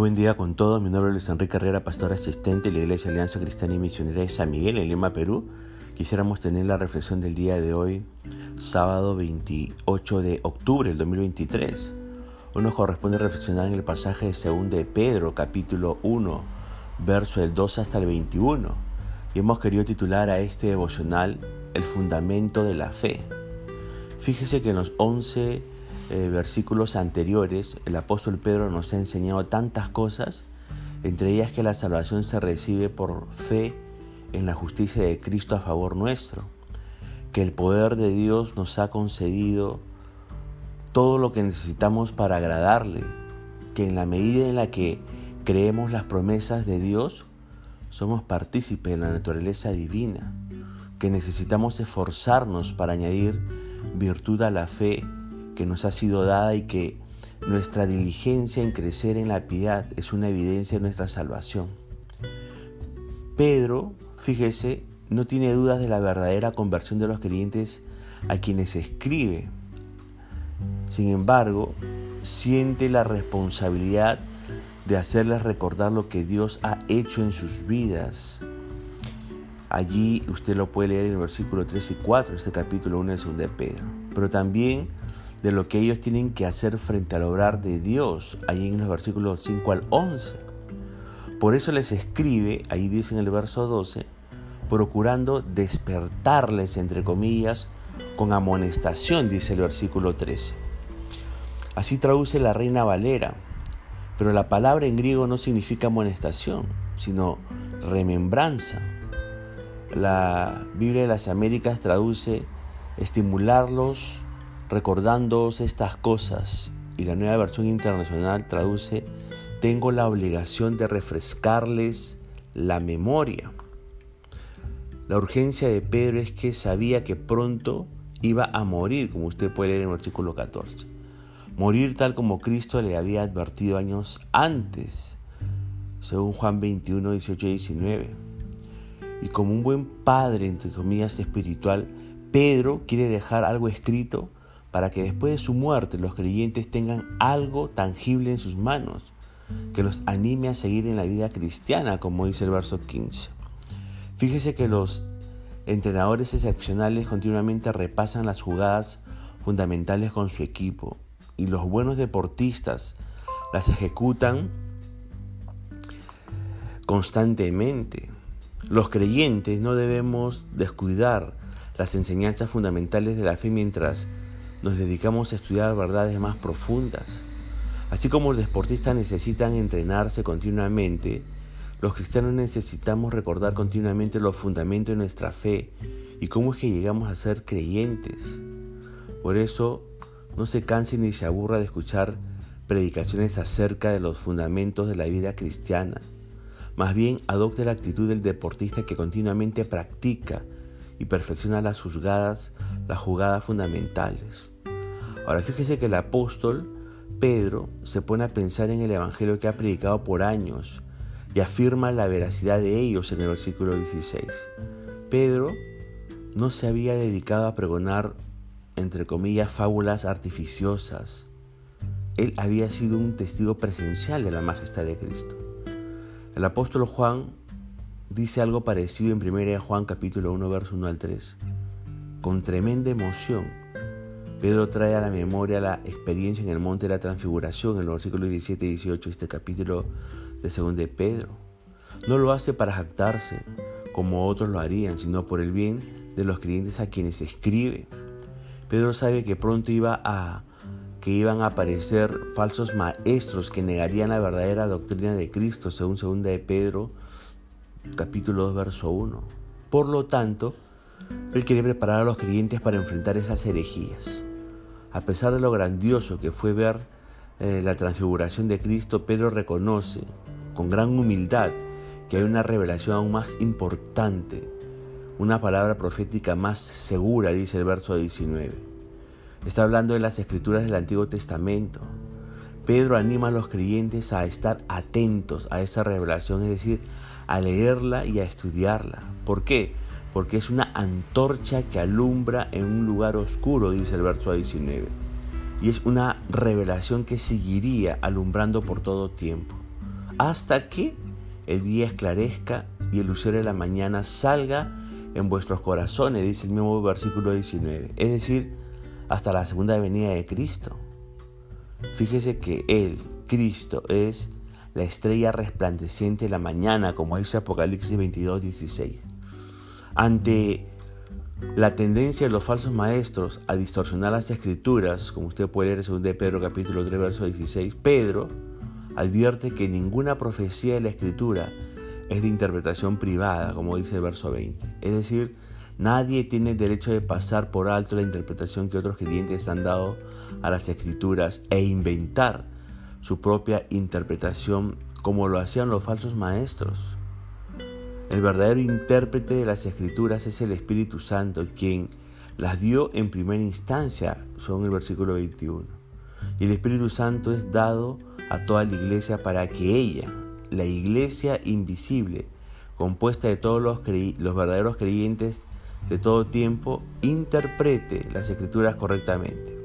buen día con todos. Mi nombre es Luis Enrique Herrera, pastor asistente de la Iglesia Alianza Cristiana y Misionera de San Miguel en Lima, Perú. Quisiéramos tener la reflexión del día de hoy, sábado 28 de octubre del 2023. Hoy nos corresponde reflexionar en el pasaje de 2 de Pedro, capítulo 1, verso del 2 hasta el 21. Y hemos querido titular a este devocional El fundamento de la fe. Fíjese que en los 11 eh, versículos anteriores, el apóstol Pedro nos ha enseñado tantas cosas, entre ellas que la salvación se recibe por fe en la justicia de Cristo a favor nuestro, que el poder de Dios nos ha concedido todo lo que necesitamos para agradarle, que en la medida en la que creemos las promesas de Dios, somos partícipes de la naturaleza divina, que necesitamos esforzarnos para añadir virtud a la fe que nos ha sido dada y que nuestra diligencia en crecer en la piedad es una evidencia de nuestra salvación. Pedro, fíjese, no tiene dudas de la verdadera conversión de los creyentes a quienes escribe. Sin embargo, siente la responsabilidad de hacerles recordar lo que Dios ha hecho en sus vidas. Allí usted lo puede leer en el versículo 3 y 4 de este capítulo 1 de 2 de Pedro. Pero también de lo que ellos tienen que hacer frente al obrar de Dios, ahí en los versículos 5 al 11. Por eso les escribe, ahí dice en el verso 12, procurando despertarles, entre comillas, con amonestación, dice el versículo 13. Así traduce la reina Valera, pero la palabra en griego no significa amonestación, sino remembranza. La Biblia de las Américas traduce estimularlos, recordándoos estas cosas, y la nueva versión internacional traduce, tengo la obligación de refrescarles la memoria. La urgencia de Pedro es que sabía que pronto iba a morir, como usted puede leer en el versículo 14. Morir tal como Cristo le había advertido años antes, según Juan 21, 18 y 19. Y como un buen padre, entre comillas, espiritual, Pedro quiere dejar algo escrito para que después de su muerte los creyentes tengan algo tangible en sus manos que los anime a seguir en la vida cristiana, como dice el verso 15. Fíjese que los entrenadores excepcionales continuamente repasan las jugadas fundamentales con su equipo y los buenos deportistas las ejecutan constantemente. Los creyentes no debemos descuidar las enseñanzas fundamentales de la fe mientras nos dedicamos a estudiar verdades más profundas. Así como los deportistas necesitan entrenarse continuamente, los cristianos necesitamos recordar continuamente los fundamentos de nuestra fe y cómo es que llegamos a ser creyentes. Por eso, no se canse ni se aburra de escuchar predicaciones acerca de los fundamentos de la vida cristiana. Más bien, adopte la actitud del deportista que continuamente practica y perfecciona las juzgadas, las jugadas fundamentales. Ahora fíjese que el apóstol Pedro se pone a pensar en el Evangelio que ha predicado por años y afirma la veracidad de ellos en el versículo 16. Pedro no se había dedicado a pregonar, entre comillas, fábulas artificiosas. Él había sido un testigo presencial de la majestad de Cristo. El apóstol Juan dice algo parecido en 1 Juan capítulo 1, verso 1 al 3. Con tremenda emoción Pedro trae a la memoria la experiencia en el monte de la transfiguración en los versículos 17 y 18 de este capítulo de 2 de Pedro. No lo hace para jactarse como otros lo harían, sino por el bien de los creyentes a quienes escribe. Pedro sabe que pronto iba a que iban a aparecer falsos maestros que negarían la verdadera doctrina de Cristo, según 2 de Pedro, capítulo 2, verso 1. Por lo tanto, él quiere preparar a los creyentes para enfrentar esas herejías. A pesar de lo grandioso que fue ver eh, la transfiguración de Cristo, Pedro reconoce con gran humildad que hay una revelación aún más importante, una palabra profética más segura, dice el verso 19. Está hablando de las escrituras del Antiguo Testamento. Pedro anima a los creyentes a estar atentos a esa revelación, es decir, a leerla y a estudiarla. ¿Por qué? Porque es una antorcha que alumbra en un lugar oscuro, dice el verso 19. Y es una revelación que seguiría alumbrando por todo tiempo. hasta que el día esclarezca y el lucero de la mañana salga en vuestros corazones, dice el mismo versículo 19. Es decir, hasta la segunda venida de Cristo. Fíjese que Él, Cristo, es la estrella resplandeciente de la mañana, como dice Apocalipsis 22, 16. Ante la tendencia de los falsos maestros a distorsionar las escrituras, como usted puede leer en 2 Pedro capítulo 3, verso 16, Pedro advierte que ninguna profecía de la escritura es de interpretación privada, como dice el verso 20. Es decir, nadie tiene derecho de pasar por alto la interpretación que otros creyentes han dado a las escrituras e inventar su propia interpretación como lo hacían los falsos maestros. El verdadero intérprete de las escrituras es el Espíritu Santo, quien las dio en primera instancia, son el versículo 21. Y el Espíritu Santo es dado a toda la iglesia para que ella, la iglesia invisible, compuesta de todos los, los verdaderos creyentes de todo tiempo, interprete las escrituras correctamente.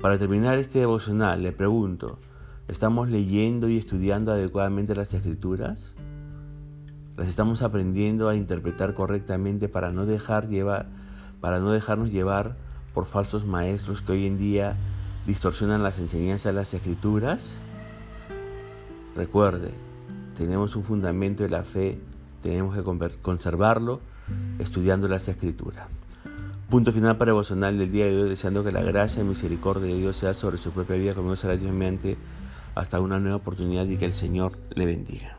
Para terminar este devocional, le pregunto, ¿estamos leyendo y estudiando adecuadamente las escrituras? ¿Las estamos aprendiendo a interpretar correctamente para no dejar llevar, para no dejarnos llevar por falsos maestros que hoy en día distorsionan las enseñanzas de las escrituras? Recuerde, tenemos un fundamento de la fe, tenemos que conservarlo estudiando las escrituras. Punto final para devocional del día de hoy, deseando que la gracia y misericordia de Dios sea sobre su propia vida, como será Dios mediante hasta una nueva oportunidad y que el Señor le bendiga.